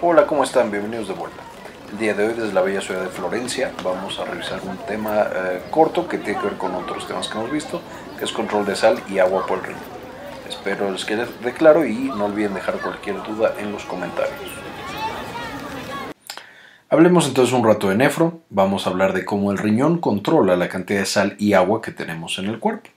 Hola, ¿cómo están? Bienvenidos de vuelta. El día de hoy desde la bella ciudad de Florencia vamos a revisar un tema eh, corto que tiene que ver con otros temas que hemos visto, que es control de sal y agua por el río. Espero les quede de claro y no olviden dejar cualquier duda en los comentarios. Hablemos entonces un rato de nefro, vamos a hablar de cómo el riñón controla la cantidad de sal y agua que tenemos en el cuerpo.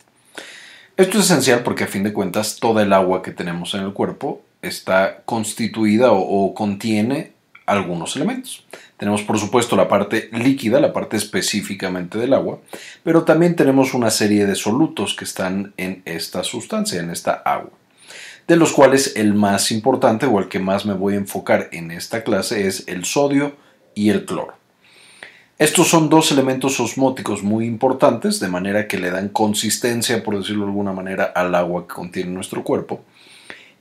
Esto es esencial porque a fin de cuentas toda el agua que tenemos en el cuerpo está constituida o, contiene algunos elementos. Tenemos por supuesto la parte líquida, la parte específicamente del agua, pero también tenemos una serie de solutos que están en esta sustancia, en esta agua, de los cuales el más importante o el que más me voy a enfocar en esta clase es el sodio y el cloro. Estos son dos elementos osmóticos muy importantes, de manera que le dan consistencia, por decirlo de alguna manera, al agua que contiene nuestro cuerpo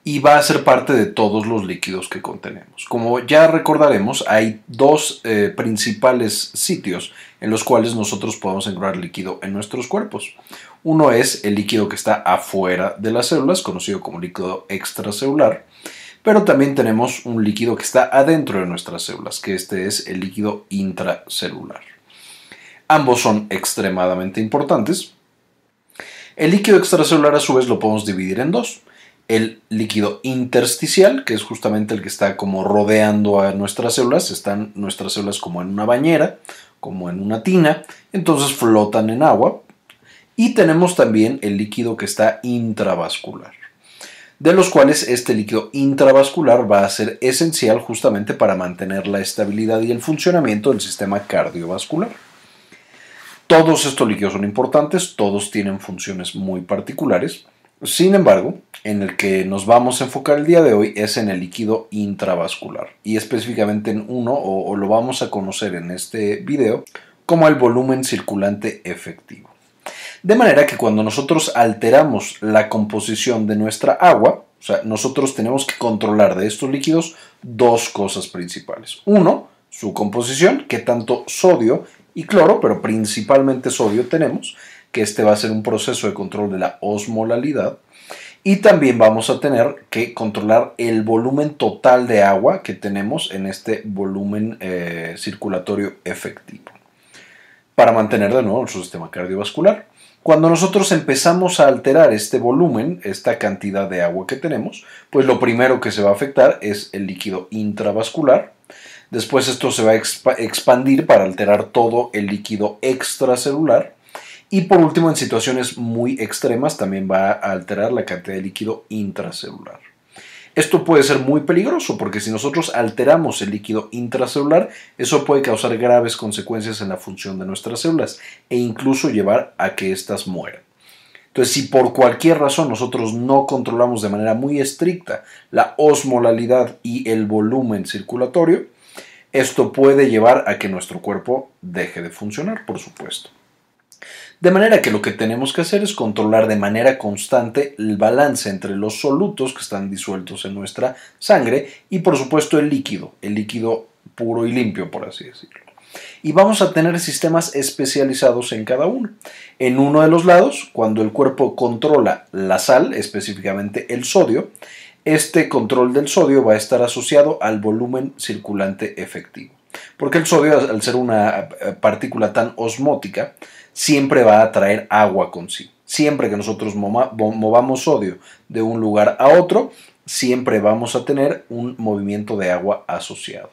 y va a ser parte de todos los líquidos que contenemos. Como ya recordaremos, hay dos eh, principales sitios en los cuales nosotros podemos encontrar líquido en nuestros cuerpos. Uno es el líquido que está afuera de las células, conocido como líquido extracelular, pero también tenemos un líquido que está adentro de nuestras células, que este es el líquido intracelular. Ambos son extremadamente importantes. El líquido extracelular a su vez lo podemos dividir en dos el líquido intersticial, que es justamente el que está como rodeando a nuestras células, están nuestras células como en una bañera, como en una tina, entonces flotan en agua. Y tenemos también el líquido que está intravascular, de los cuales este líquido intravascular va a ser esencial justamente para mantener la estabilidad y el funcionamiento del sistema cardiovascular. Todos estos líquidos son importantes, todos tienen funciones muy particulares. Sin embargo, en el que nos vamos a enfocar el día de hoy es en el líquido intravascular y específicamente en uno o, lo vamos a conocer en este video como el volumen circulante efectivo. De manera que cuando nosotros alteramos la composición de nuestra agua, o sea, nosotros tenemos que controlar de estos líquidos dos cosas principales. Uno, su composición, que tanto sodio y cloro, pero principalmente sodio tenemos, que este va a ser un proceso de control de la osmolalidad. Y también vamos a tener que controlar el volumen total de agua que tenemos en este volumen eh, circulatorio efectivo para mantener de nuevo nuestro sistema cardiovascular. Cuando nosotros empezamos a alterar este volumen, esta cantidad de agua que tenemos, pues lo primero que se va a afectar es el líquido intravascular. Después esto se va a expandir para alterar todo el líquido extracelular y por último, en situaciones muy extremas también va a alterar la cantidad de líquido intracelular. Esto puede ser muy peligroso porque si nosotros alteramos el líquido intracelular, eso puede causar graves consecuencias en la función de nuestras células e incluso llevar a que éstas mueran. Entonces, si por cualquier razón nosotros no controlamos de manera muy estricta la osmolalidad y el volumen circulatorio, esto puede llevar a que nuestro cuerpo deje de funcionar, por supuesto. De manera que lo que tenemos que hacer es controlar de manera constante el balance entre los solutos que están disueltos en nuestra sangre y por supuesto el líquido, el líquido puro y limpio, por así decirlo. Y vamos a tener sistemas especializados en cada uno. En uno de los lados, cuando el cuerpo controla la sal, específicamente el sodio, este control del sodio va a estar asociado al volumen circulante efectivo. Porque el sodio, al ser una eh, partícula tan osmótica, siempre va a traer agua consigo. Siempre que nosotros movamos sodio de un lugar a otro, siempre vamos a tener un movimiento de agua asociado.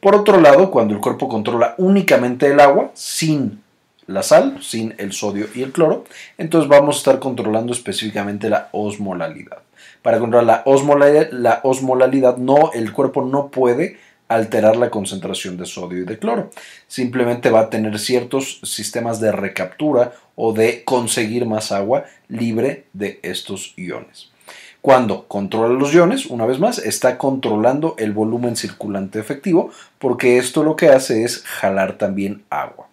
Por otro lado, cuando el cuerpo controla únicamente el agua, sin la sal, sin el sodio y el cloro, entonces vamos a estar controlando específicamente la osmolalidad. Para controlar la osmolalidad, la no, el cuerpo no puede alterar la concentración de sodio y de cloro. Simplemente va a tener ciertos sistemas de recaptura o de conseguir más agua libre de estos iones. Cuando controla los iones, una vez más, está controlando el volumen circulante efectivo porque esto lo que hace es jalar también agua.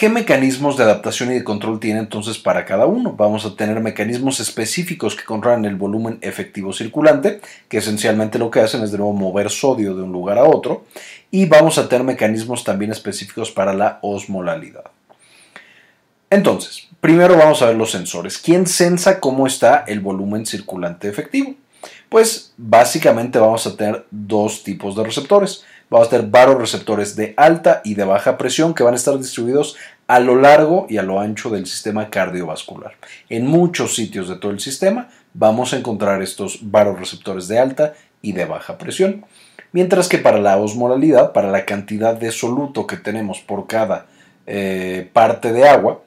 ¿Qué mecanismos de adaptación y de control tiene entonces para cada uno? Vamos a tener mecanismos específicos que controlan el volumen efectivo circulante, que esencialmente lo que hacen es de nuevo mover sodio de un lugar a otro, y vamos a tener mecanismos también específicos para la osmolalidad. Entonces, primero vamos a ver los sensores. ¿Quién sensa cómo está el volumen circulante efectivo? Pues básicamente vamos a tener dos tipos de receptores. Vamos a tener varios receptores de alta y de baja presión que van a estar distribuidos a lo largo y a lo ancho del sistema cardiovascular. En muchos sitios de todo el sistema vamos a encontrar estos receptores de alta y de baja presión. Mientras que para la osmolalidad, para la cantidad de soluto que tenemos por cada eh, parte de agua,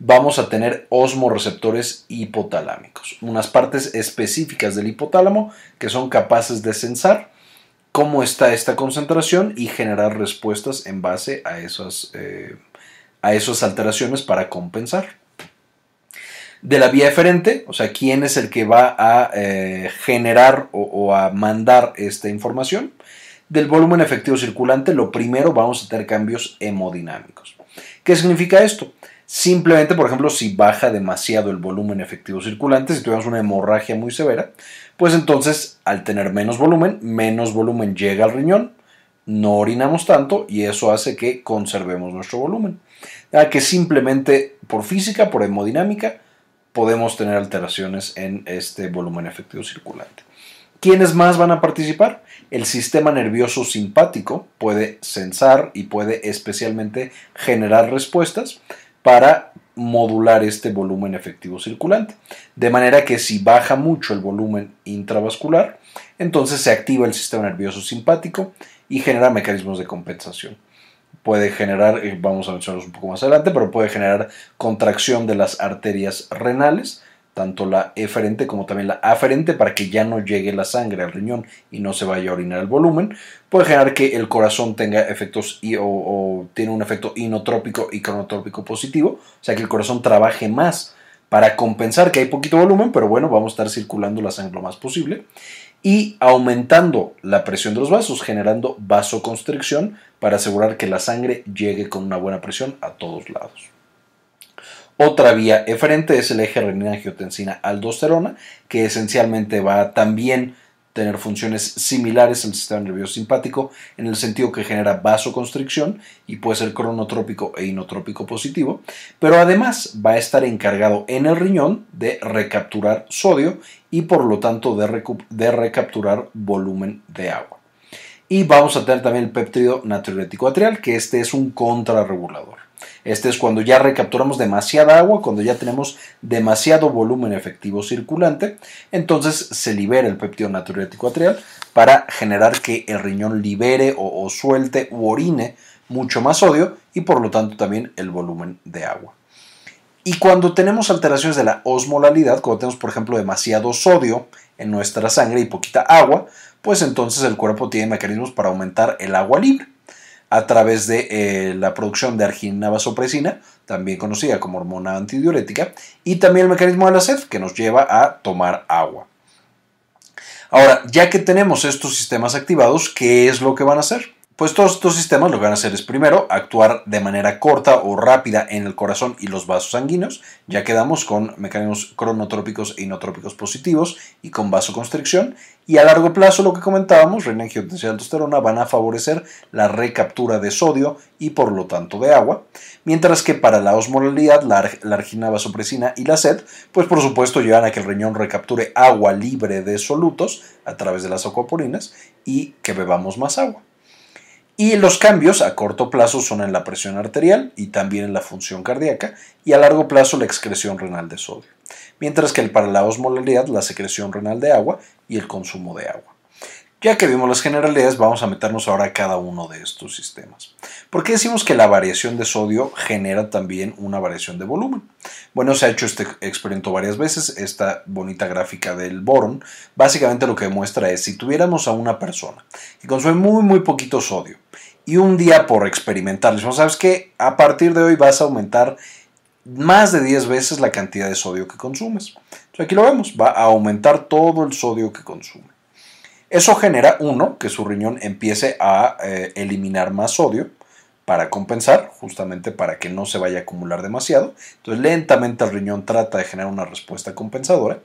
vamos a tener osmoreceptores hipotalámicos, unas partes específicas del hipotálamo que son capaces de sensar cómo está esta concentración y generar respuestas en base a esas, eh, a esas alteraciones para compensar. De la vía eferente, o sea, quién es el que va a eh, generar o, a mandar esta información. Del volumen efectivo circulante, lo primero vamos a tener cambios hemodinámicos. ¿Qué significa esto? Simplemente, por ejemplo, si baja demasiado el volumen efectivo circulante, si tuviéramos una hemorragia muy severa, pues entonces al tener menos volumen, menos volumen llega al riñón, no orinamos tanto y eso hace que conservemos nuestro volumen. Ya que simplemente por física, por hemodinámica, podemos tener alteraciones en este volumen efectivo circulante. ¿Quiénes más van a participar? El sistema nervioso simpático puede sensar y puede especialmente generar respuestas para modular este volumen efectivo circulante. De manera que si baja mucho el volumen intravascular, entonces se activa el sistema nervioso simpático y genera mecanismos de compensación. Puede generar, eh, vamos a mencionarlos un poco más adelante, pero puede generar contracción de las arterias renales, tanto la eferente como también la aferente para que ya no llegue la sangre al riñón y no se vaya a orinar el volumen. Puede generar que el corazón tenga efectos o, tiene un efecto inotrópico y cronotrópico positivo, o sea que el corazón trabaje más para compensar que hay poquito volumen, pero bueno, vamos a estar circulando la sangre lo más posible y aumentando la presión de los vasos, generando vasoconstricción para asegurar que la sangre llegue con una buena presión a todos lados. Otra vía eferente es el eje renina-angiotensina-aldosterona, que esencialmente va a también tener funciones similares al sistema nervioso simpático en el sentido que genera vasoconstricción y puede ser cronotrópico e inotrópico positivo, pero además va a estar encargado en el riñón de recapturar sodio y por lo tanto de, de recapturar volumen de agua. Y vamos a tener también el péptido natriurético atrial, que este es un contrarregulador. Este es cuando ya recapturamos demasiada agua, cuando ya tenemos demasiado volumen efectivo circulante, entonces se libera el péptido natriurético atrial para generar que el riñón libere o, suelte u orine mucho más sodio y por lo tanto también el volumen de agua. Y cuando tenemos alteraciones de la osmolalidad, cuando tenemos por ejemplo demasiado sodio en nuestra sangre y poquita agua, pues entonces el cuerpo tiene mecanismos para aumentar el agua libre a través de eh, la producción de arginina vasopresina, también conocida como hormona antidiurética, y también el mecanismo de la sed, que nos lleva a tomar agua. Ahora, ya que tenemos estos sistemas activados, ¿qué es lo que van a hacer? Pues todos estos sistemas lo que van a hacer es primero actuar de manera corta o rápida en el corazón y los vasos sanguíneos. Ya quedamos con mecanismos cronotrópicos e inotrópicos positivos y con vasoconstricción. Y a largo plazo, lo que comentábamos, renina, angiotensina aldosterona van a favorecer la recaptura de sodio y por lo tanto de agua. Mientras que para la osmolalidad, la, la argina vasopresina y la sed, pues por supuesto llevan a que el riñón recapture agua libre de solutos a través de las acuaporinas y que bebamos más agua. Y los cambios a corto plazo son en la presión arterial y también en la función cardíaca y a largo plazo la excreción renal de sodio. Mientras que para la osmolalidad la secreción renal de agua y el consumo de agua. Ya que vimos las generalidades, vamos a meternos ahora a cada uno de estos sistemas. ¿Por qué decimos que la variación de sodio genera también una variación de volumen? Bueno, se ha hecho este experimento varias veces, esta bonita gráfica del boron, básicamente lo que demuestra es si tuviéramos a una persona que consume muy muy poquito sodio y un día por experimentar, decimos, ¿sabes qué? A partir de hoy vas a aumentar más de 10 veces la cantidad de sodio que consumes. Aquí lo vemos, va a aumentar todo el sodio que consume. Eso genera, uno, que su riñón empiece a eh, eliminar más sodio para compensar, justamente para que no se vaya a acumular demasiado. Entonces lentamente el riñón trata de generar una respuesta compensadora.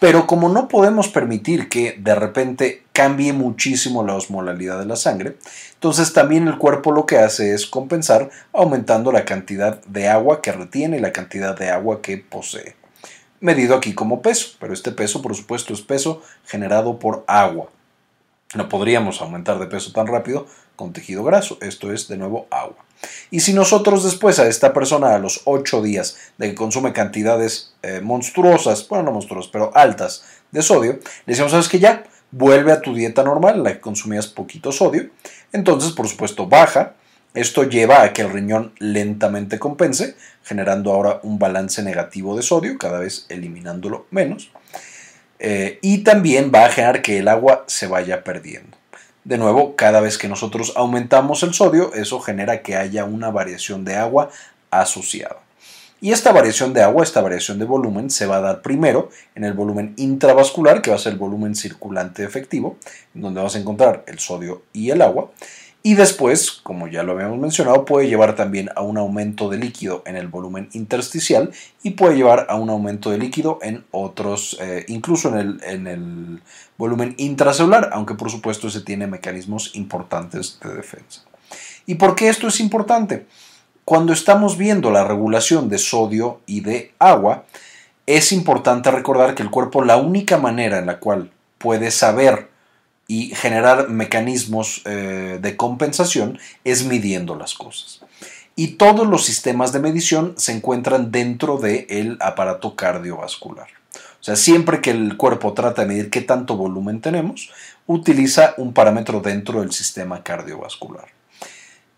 Pero como no podemos permitir que de repente cambie muchísimo la osmolalidad de la sangre, entonces también el cuerpo lo que hace es compensar aumentando la cantidad de agua que retiene y la cantidad de agua que posee. medido aquí como peso, pero este peso por supuesto es peso generado por agua. No podríamos aumentar de peso tan rápido con tejido graso, esto es de nuevo agua. Y si nosotros después a esta persona a los 8 días de que consume cantidades eh, monstruosas, bueno, no monstruosas, pero altas de sodio, le decimos, ¿sabes que ya? Vuelve a tu dieta normal, la que consumías poquito sodio. Entonces, por supuesto, baja. Esto lleva a que el riñón lentamente compense, generando ahora un balance negativo de sodio, cada vez eliminándolo menos. Eh, y también va a generar que el agua se vaya perdiendo. De nuevo, cada vez que nosotros aumentamos el sodio, eso genera que haya una variación de agua asociada. Y esta variación de agua, esta variación de volumen, se va a dar primero en el volumen intravascular, que va a ser el volumen circulante efectivo, donde vas a encontrar el sodio y el agua. Y después, como ya lo habíamos mencionado, puede llevar también a un aumento de líquido en el volumen intersticial y puede llevar a un aumento de líquido en otros, eh, incluso en el, en el volumen intracelular, aunque por supuesto ese tiene mecanismos importantes de defensa. ¿Y por qué esto es importante? Cuando estamos viendo la regulación de sodio y de agua, es importante recordar que el cuerpo, la única manera en la cual puede saber y generar mecanismos eh, de compensación es midiendo las cosas. Y todos los sistemas de medición se encuentran dentro del aparato cardiovascular. O sea, siempre que el cuerpo trata de medir qué tanto volumen tenemos, utiliza un parámetro dentro del sistema cardiovascular,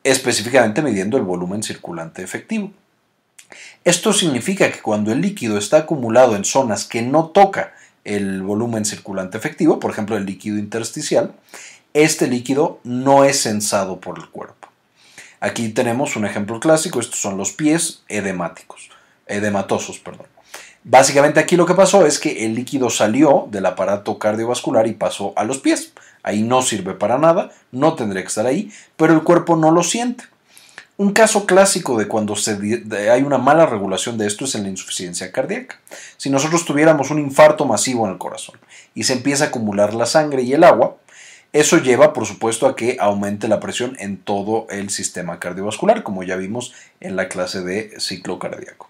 específicamente midiendo el volumen circulante efectivo. Esto significa que cuando el líquido está acumulado en zonas que no toca el volumen circulante efectivo, por ejemplo el líquido intersticial, este líquido no es sensado por el cuerpo. Aquí tenemos un ejemplo clásico, estos son los pies edemáticos, edematosos, perdón. Básicamente aquí lo que pasó es que el líquido salió del aparato cardiovascular y pasó a los pies. Ahí no sirve para nada, no tendría que estar ahí, pero el cuerpo no lo siente. Un caso clásico de cuando hay una mala regulación de esto es en la insuficiencia cardíaca. Si nosotros tuviéramos un infarto masivo en el corazón y se empieza a acumular la sangre y el agua, eso lleva, por supuesto, a que aumente la presión en todo el sistema cardiovascular, como ya vimos en la clase de ciclo cardíaco.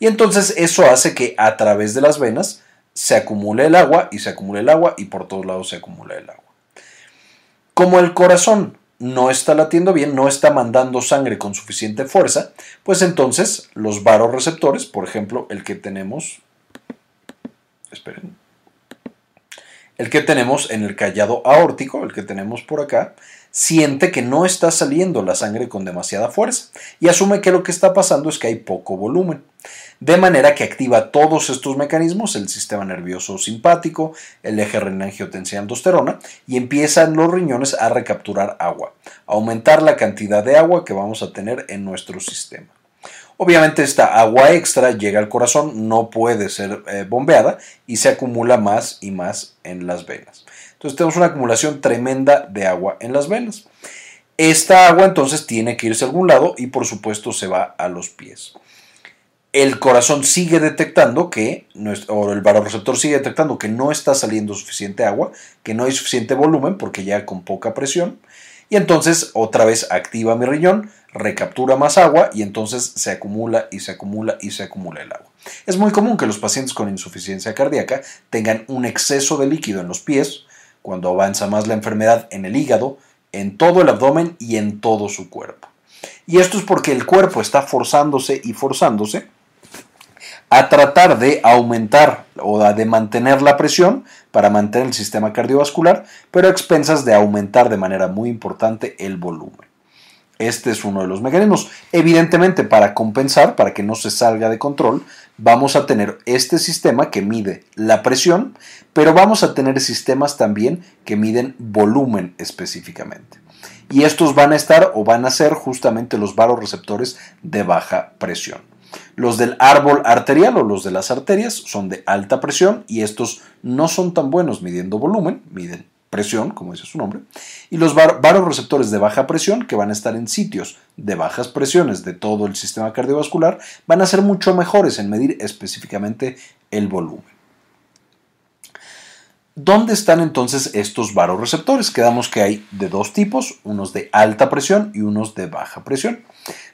Y entonces eso hace que a través de las venas se acumule el agua y se acumule el agua y por todos lados se acumula el agua. Como el corazón no está latiendo bien, no está mandando sangre con suficiente fuerza, pues entonces los varoreceptores, por ejemplo, el que tenemos, esperen, el que tenemos en el callado aórtico, el que tenemos por acá, siente que no está saliendo la sangre con demasiada fuerza y asume que lo que está pasando es que hay poco volumen. De manera que activa todos estos mecanismos, el sistema nervioso simpático, el eje renina-angiotensina-aldosterona, y empiezan los riñones a recapturar agua, aumentar la cantidad de agua que vamos a tener en nuestro sistema. Obviamente esta agua extra llega al corazón, no puede ser eh, bombeada y se acumula más y más en las venas. Entonces tenemos una acumulación tremenda de agua en las venas. Esta agua entonces tiene que irse a algún lado y por supuesto se va a los pies. El corazón sigue detectando que, o el sigue detectando que no está saliendo suficiente agua, que no hay suficiente volumen porque ya con poca presión. Y entonces otra vez activa mi riñón, recaptura más agua y entonces se acumula y se acumula y se acumula el agua. Es muy común que los pacientes con insuficiencia cardíaca tengan un exceso de líquido en los pies, cuando avanza más la enfermedad en el hígado, en todo el abdomen y en todo su cuerpo. Y esto es porque el cuerpo está forzándose y forzándose a tratar de aumentar o de mantener la presión para mantener el sistema cardiovascular, pero a expensas de aumentar de manera muy importante el volumen. Este es uno de los mecanismos. Evidentemente, para compensar, para que no se salga de control, vamos a tener este sistema que mide la presión, pero vamos a tener sistemas también que miden volumen específicamente. Y estos van a estar o van a ser justamente los varoreceptores de baja presión. Los del árbol arterial o los de las arterias son de alta presión y estos no son tan buenos midiendo volumen, miden presión, como dice su nombre, y los varoreceptores de baja presión, que van a estar en sitios de bajas presiones de todo el sistema cardiovascular, van a ser mucho mejores en medir específicamente el volumen. ¿Dónde están entonces estos varoreceptores? Quedamos que hay de dos tipos, unos de alta presión y unos de baja presión.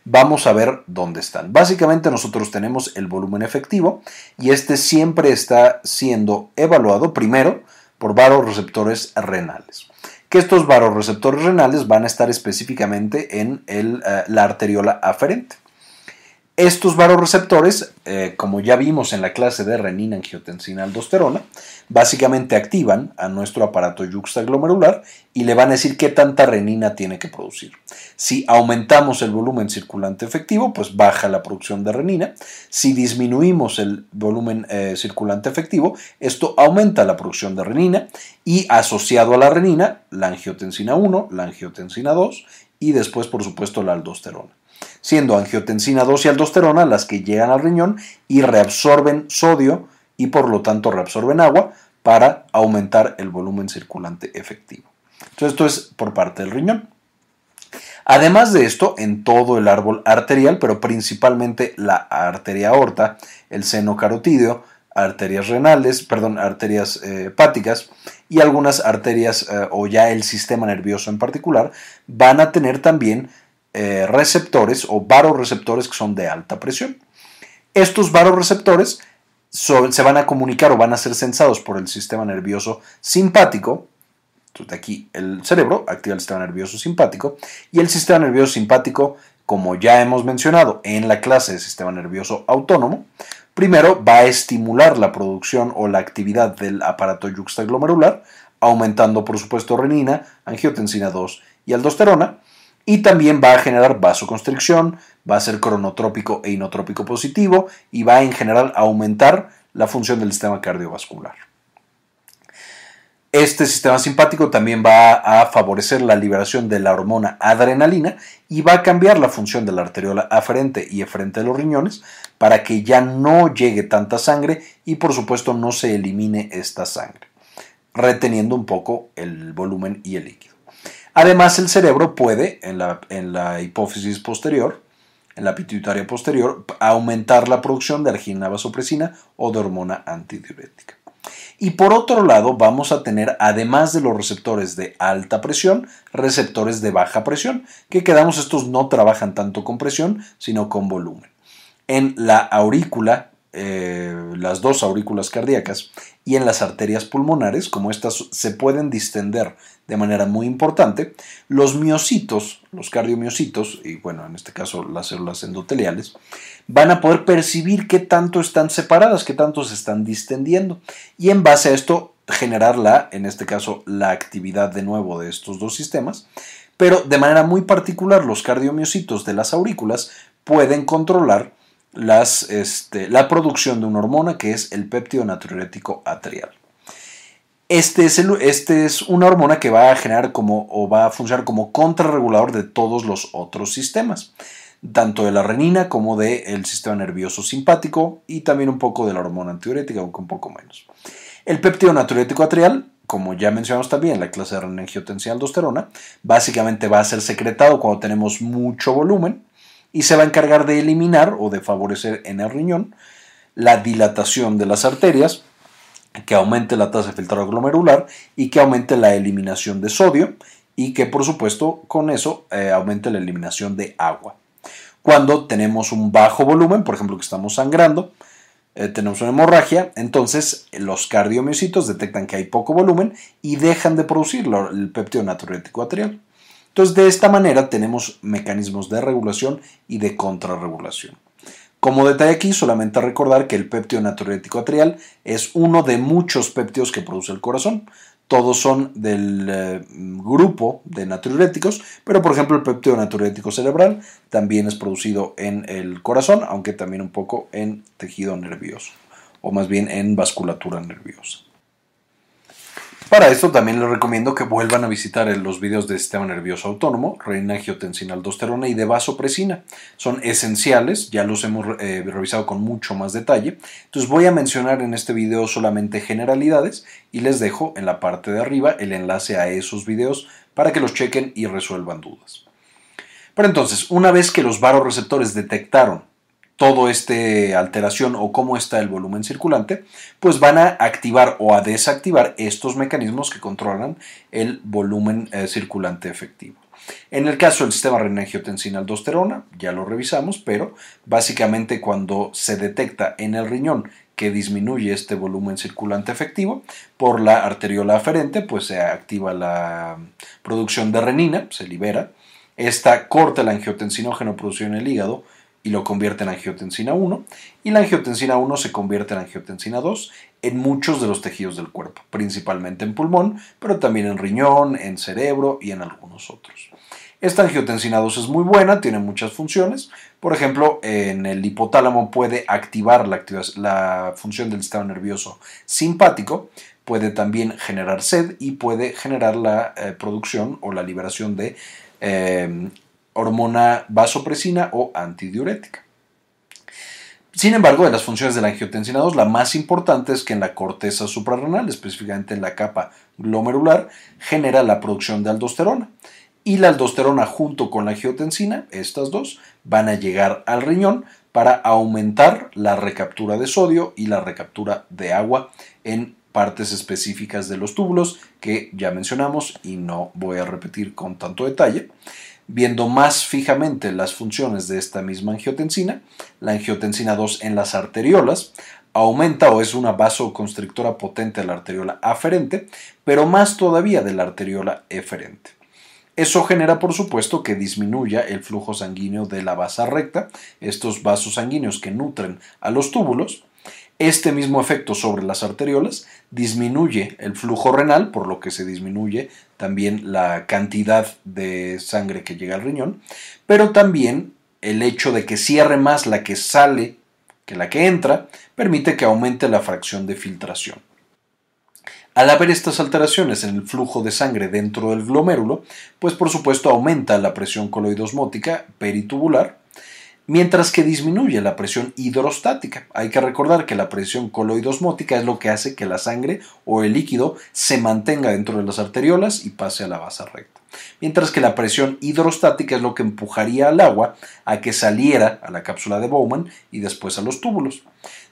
vamos a ver dónde están. Básicamente nosotros tenemos el volumen efectivo y este siempre está siendo evaluado primero por receptores renales. Que estos receptores renales van a estar específicamente en el, eh, la arteriola aferente. Estos varoreceptores, eh, como ya vimos en la clase de renina, angiotensina, aldosterona, básicamente activan a nuestro aparato yuxtaglomerular y le van a decir qué tanta renina tiene que producir. Si aumentamos el volumen circulante efectivo, pues baja la producción de renina. Si disminuimos el volumen eh, circulante efectivo, esto aumenta la producción de renina y asociado a la renina, la angiotensina 1, la angiotensina 2 y después, por supuesto, la aldosterona siendo angiotensina 2 y aldosterona las que llegan al riñón y reabsorben sodio y por lo tanto reabsorben agua para aumentar el volumen circulante efectivo. Entonces esto es por parte del riñón. Además de esto, en todo el árbol arterial, pero principalmente la arteria aorta, el seno carotídeo, arterias renales, perdón, arterias eh, hepáticas y algunas arterias eh, o ya el sistema nervioso en particular, van a tener también eh, receptores o varoreceptores que son de alta presión. Estos varoreceptores se van a comunicar o van a ser sensados por el sistema nervioso simpático. Entonces, de aquí el cerebro activa el sistema nervioso simpático y el sistema nervioso simpático, como ya hemos mencionado en la clase de sistema nervioso autónomo, primero va a estimular la producción o la actividad del aparato yuxtaglomerular, aumentando por supuesto renina, angiotensina 2 y aldosterona, y también va a generar vasoconstricción, va a ser cronotrópico e inotrópico positivo y va en general a aumentar la función del sistema cardiovascular. Este sistema simpático también va a favorecer la liberación de la hormona adrenalina y va a cambiar la función de la arteriola aferente y eferente de los riñones para que ya no llegue tanta sangre y por supuesto no se elimine esta sangre, reteniendo un poco el volumen y el líquido. Además, el cerebro puede, en la, hipófisis posterior, en la pituitaria posterior, aumentar la producción de argina vasopresina o de hormona antidiurética. Y por otro lado, vamos a tener, además de los receptores de alta presión, receptores de baja presión, que quedamos estos no trabajan tanto con presión, sino con volumen. En la aurícula, eh, las dos aurículas cardíacas, y en las arterias pulmonares, como estas se pueden distender de manera muy importante, los miocitos, los cardiomiocitos, y bueno, en este caso las células endoteliales, van a poder percibir qué tanto están separadas, qué tanto se están distendiendo, y en base a esto generar la, en este caso, la actividad de nuevo de estos dos sistemas, pero de manera muy particular los cardiomiocitos de las aurículas pueden controlar este, la producción de una hormona que es el péptido natriurético atrial. Este es, este es, una hormona que va a generar como o va a funcionar como contrarregulador de todos los otros sistemas, tanto de la renina como del sistema nervioso simpático y también un poco de la hormona antidiurética, aunque un poco menos. El péptido natriurético atrial, como ya mencionamos también en la clase de renina aldosterona, básicamente va a ser secretado cuando tenemos mucho volumen y se va a encargar de eliminar o de favorecer en el riñón la dilatación de las arterias que aumente la tasa de filtrado glomerular y que aumente la eliminación de sodio y que por supuesto con eso eh, aumente la eliminación de agua. Cuando tenemos un bajo volumen, por ejemplo que estamos sangrando, eh, tenemos una hemorragia, entonces los cardiomiocitos detectan que hay poco volumen y dejan de producir el péptido natriurético atrial. Entonces de esta manera tenemos mecanismos de regulación y de contrarregulación. Como detalle aquí, solamente recordar que el péptido natriurético atrial es uno de muchos péptidos que produce el corazón. Todos son del eh, grupo de natriuréticos, pero por ejemplo el péptido natriurético cerebral también es producido en el corazón, aunque también un poco en tejido nervioso, o más bien en vasculatura nerviosa. Para esto también les recomiendo que vuelvan a visitar los videos de sistema nervioso autónomo, reina angiotensina aldosterona y de vasopresina. Son esenciales, ya los hemos eh, revisado con mucho más detalle. Entonces voy a mencionar en este video solamente generalidades y les dejo en la parte de arriba el enlace a esos videos para que los chequen y resuelvan dudas. Pero entonces, una vez que los varoreceptores detectaron todo este alteración o cómo está el volumen circulante, pues van a activar o a desactivar estos mecanismos que controlan el volumen eh, circulante efectivo. En el caso del sistema renina-angiotensina-aldosterona, ya lo revisamos, pero básicamente cuando se detecta en el riñón que disminuye este volumen circulante efectivo por la arteriola aferente, pues se activa la producción de renina, se libera. Esta corta el angiotensinógeno producido en el hígado y lo convierte en angiotensina 1 y la angiotensina 1 se convierte en angiotensina 2 en muchos de los tejidos del cuerpo, principalmente en pulmón, pero también en riñón, en cerebro y en algunos otros. Esta angiotensina 2 es muy buena, tiene muchas funciones. Por ejemplo, en el hipotálamo puede activar la, función del sistema nervioso simpático, puede también generar sed y puede generar la eh, producción o la liberación de eh, hormona vasopresina o antidiurética. Sin embargo, de las funciones de la angiotensina 2, la más importante es que en la corteza suprarrenal, específicamente en la capa glomerular, genera la producción de aldosterona. Y la aldosterona junto con la angiotensina, estas dos, van a llegar al riñón para aumentar la recaptura de sodio y la recaptura de agua en partes específicas de los túbulos que ya mencionamos y no voy a repetir con tanto detalle viendo más fijamente las funciones de esta misma angiotensina, la angiotensina 2 en las arteriolas, aumenta o es una vasoconstrictora potente de la arteriola aferente, pero más todavía de la arteriola eferente. Eso genera, por supuesto, que disminuya el flujo sanguíneo de la basa recta, estos vasos sanguíneos que nutren a los túbulos, este mismo efecto sobre las arteriolas disminuye el flujo renal, por lo que se disminuye también la cantidad de sangre que llega al riñón, pero también el hecho de que cierre más la que sale que la que entra permite que aumente la fracción de filtración. Al haber estas alteraciones en el flujo de sangre dentro del glomérulo, pues por supuesto aumenta la presión coloidosmótica peritubular, mientras que disminuye la presión hidrostática. Hay que recordar que la presión coloidosmótica es lo que hace que la sangre o el líquido se mantenga dentro de las arteriolas y pase a la base recta. Mientras que la presión hidrostática es lo que empujaría al agua a que saliera a la cápsula de Bowman y después a los túbulos.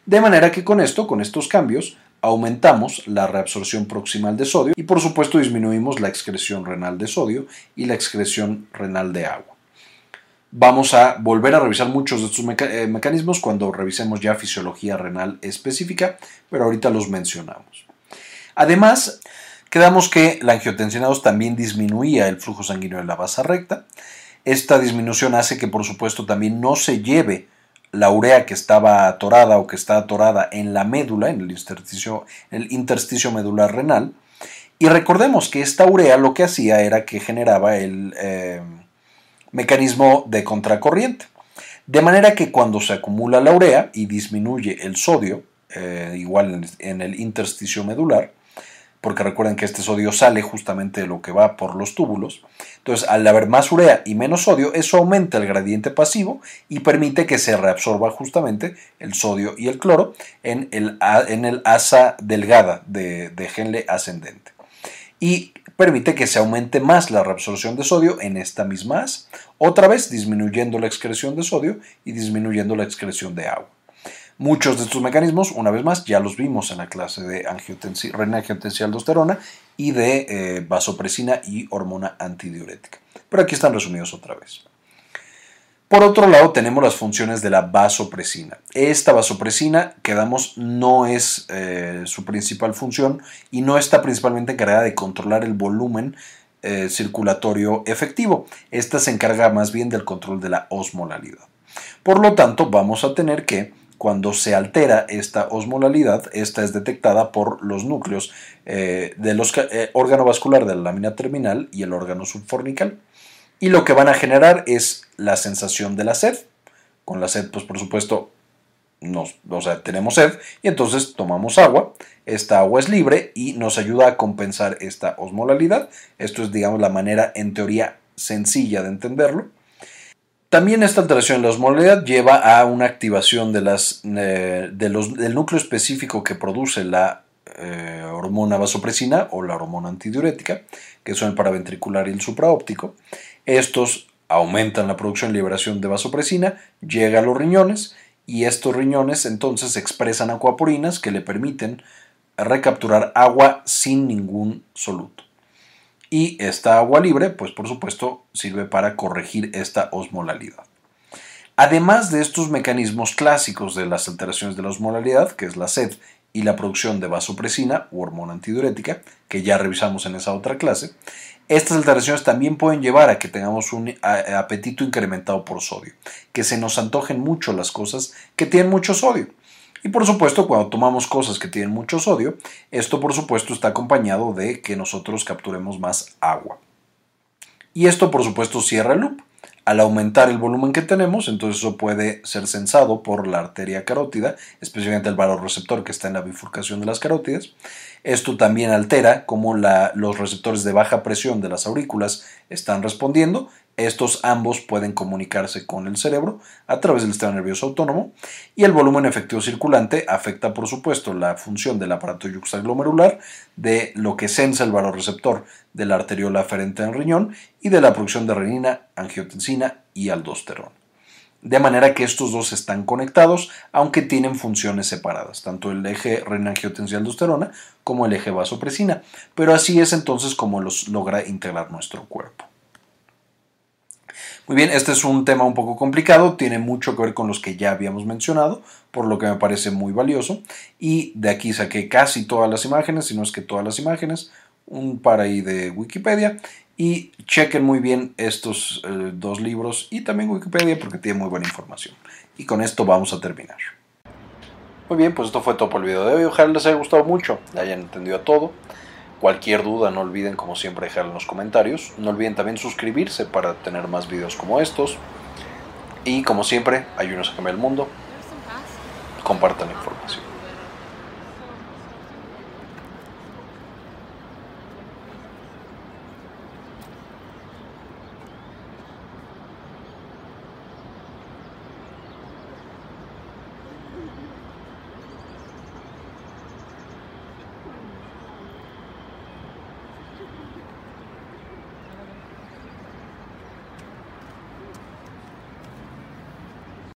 De manera que con esto, con estos cambios, aumentamos la reabsorción proximal de sodio y por supuesto disminuimos la excreción renal de sodio y la excreción renal de agua. Vamos a volver a revisar muchos de estos eh, mecanismos cuando revisemos ya fisiología renal específica, pero ahorita los mencionamos. Además, quedamos que la angiotensina 2 también disminuía el flujo sanguíneo de la base recta. Esta disminución hace que, por supuesto, también no se lleve la urea que estaba atorada o que está atorada en la médula, en el intersticio, el intersticio medular renal. Y recordemos que esta urea lo que hacía era que generaba el... Eh, mecanismo de contracorriente. De manera que cuando se acumula la urea y disminuye el sodio, eh, igual en, el intersticio medular, porque recuerden que este sodio sale justamente de lo que va por los túbulos. Entonces, al haber más urea y menos sodio, eso aumenta el gradiente pasivo y permite que se reabsorba justamente el sodio y el cloro en el, en el asa delgada de, de Henle ascendente. Y permite que se aumente más la reabsorción de sodio en esta misma asa, otra vez disminuyendo la excreción de sodio y disminuyendo la excreción de agua. Muchos de estos mecanismos, una vez más, ya los vimos en la clase de renina-angiotensina aldosterona y de eh, vasopresina y hormona antidiurética. Pero aquí están resumidos otra vez. Por otro lado, tenemos las funciones de la vasopresina. Esta vasopresina, quedamos, no es eh, su principal función y no está principalmente encargada de controlar el volumen eh, circulatorio efectivo. Esta se encarga más bien del control de la osmolalidad. Por lo tanto, vamos a tener que cuando se altera esta osmolalidad, esta es detectada por los núcleos eh, del órgano vascular de la lámina terminal y el órgano subfornical y lo que van a generar es la sensación de la sed. Con la sed, pues por supuesto, nos, o sea, tenemos sed y entonces tomamos agua. Esta agua es libre y nos ayuda a compensar esta osmolalidad. Esto es, digamos, la manera en teoría sencilla de entenderlo. También esta alteración en la osmolalidad lleva a una activación de las, eh, de los, del núcleo específico que produce la eh, hormona vasopresina o la hormona antidiurética, que son el paraventricular y el supraóptico. Estos aumentan la producción y liberación de vasopresina, llega a los riñones y estos riñones entonces expresan acuaporinas que le permiten recapturar agua sin ningún soluto. Y esta agua libre, pues por supuesto, sirve para corregir esta osmolalidad. Además de estos mecanismos clásicos de las alteraciones de la osmolalidad, que es la sed y la producción de vasopresina u hormona antidiurética, que ya revisamos en esa otra clase, estas alteraciones también pueden llevar a que tengamos un apetito incrementado por sodio, que se nos antojen mucho las cosas que tienen mucho sodio. Y por supuesto, cuando tomamos cosas que tienen mucho sodio, esto por supuesto está acompañado de que nosotros capturemos más agua. Y esto por supuesto cierra el loop. Al aumentar el volumen que tenemos, entonces eso puede ser sensado por la arteria carótida, especialmente el receptor que está en la bifurcación de las carótidas. Esto también altera cómo los receptores de baja presión de las aurículas están respondiendo estos ambos pueden comunicarse con el cerebro a través del sistema nervioso autónomo y el volumen efectivo circulante afecta, por supuesto, la función del aparato yuxtaglomerular, de lo que sensa el receptor de la arteriola aferente en el riñón y de la producción de renina, angiotensina y aldosterona. De manera que estos dos están conectados, aunque tienen funciones separadas, tanto el eje renina-angiotensina-aldosterona como el eje vasopresina. Pero así es entonces como los logra integrar nuestro cuerpo. Muy bien, este es un tema un poco complicado, tiene mucho que ver con los que ya habíamos mencionado, por lo que me parece muy valioso. Y de aquí saqué casi todas las imágenes, si no es que todas las imágenes, un par ahí de Wikipedia. Y chequen muy bien estos eh, dos libros y también Wikipedia porque tiene muy buena información. Y con esto vamos a terminar. Muy bien, pues esto fue todo por el video de hoy. Ojalá les haya gustado mucho, hayan entendido todo. Cualquier duda no olviden como siempre dejarla en los comentarios. No olviden también suscribirse para tener más videos como estos. Y como siempre, ayúdenos a cambiar el mundo. Compartan la información.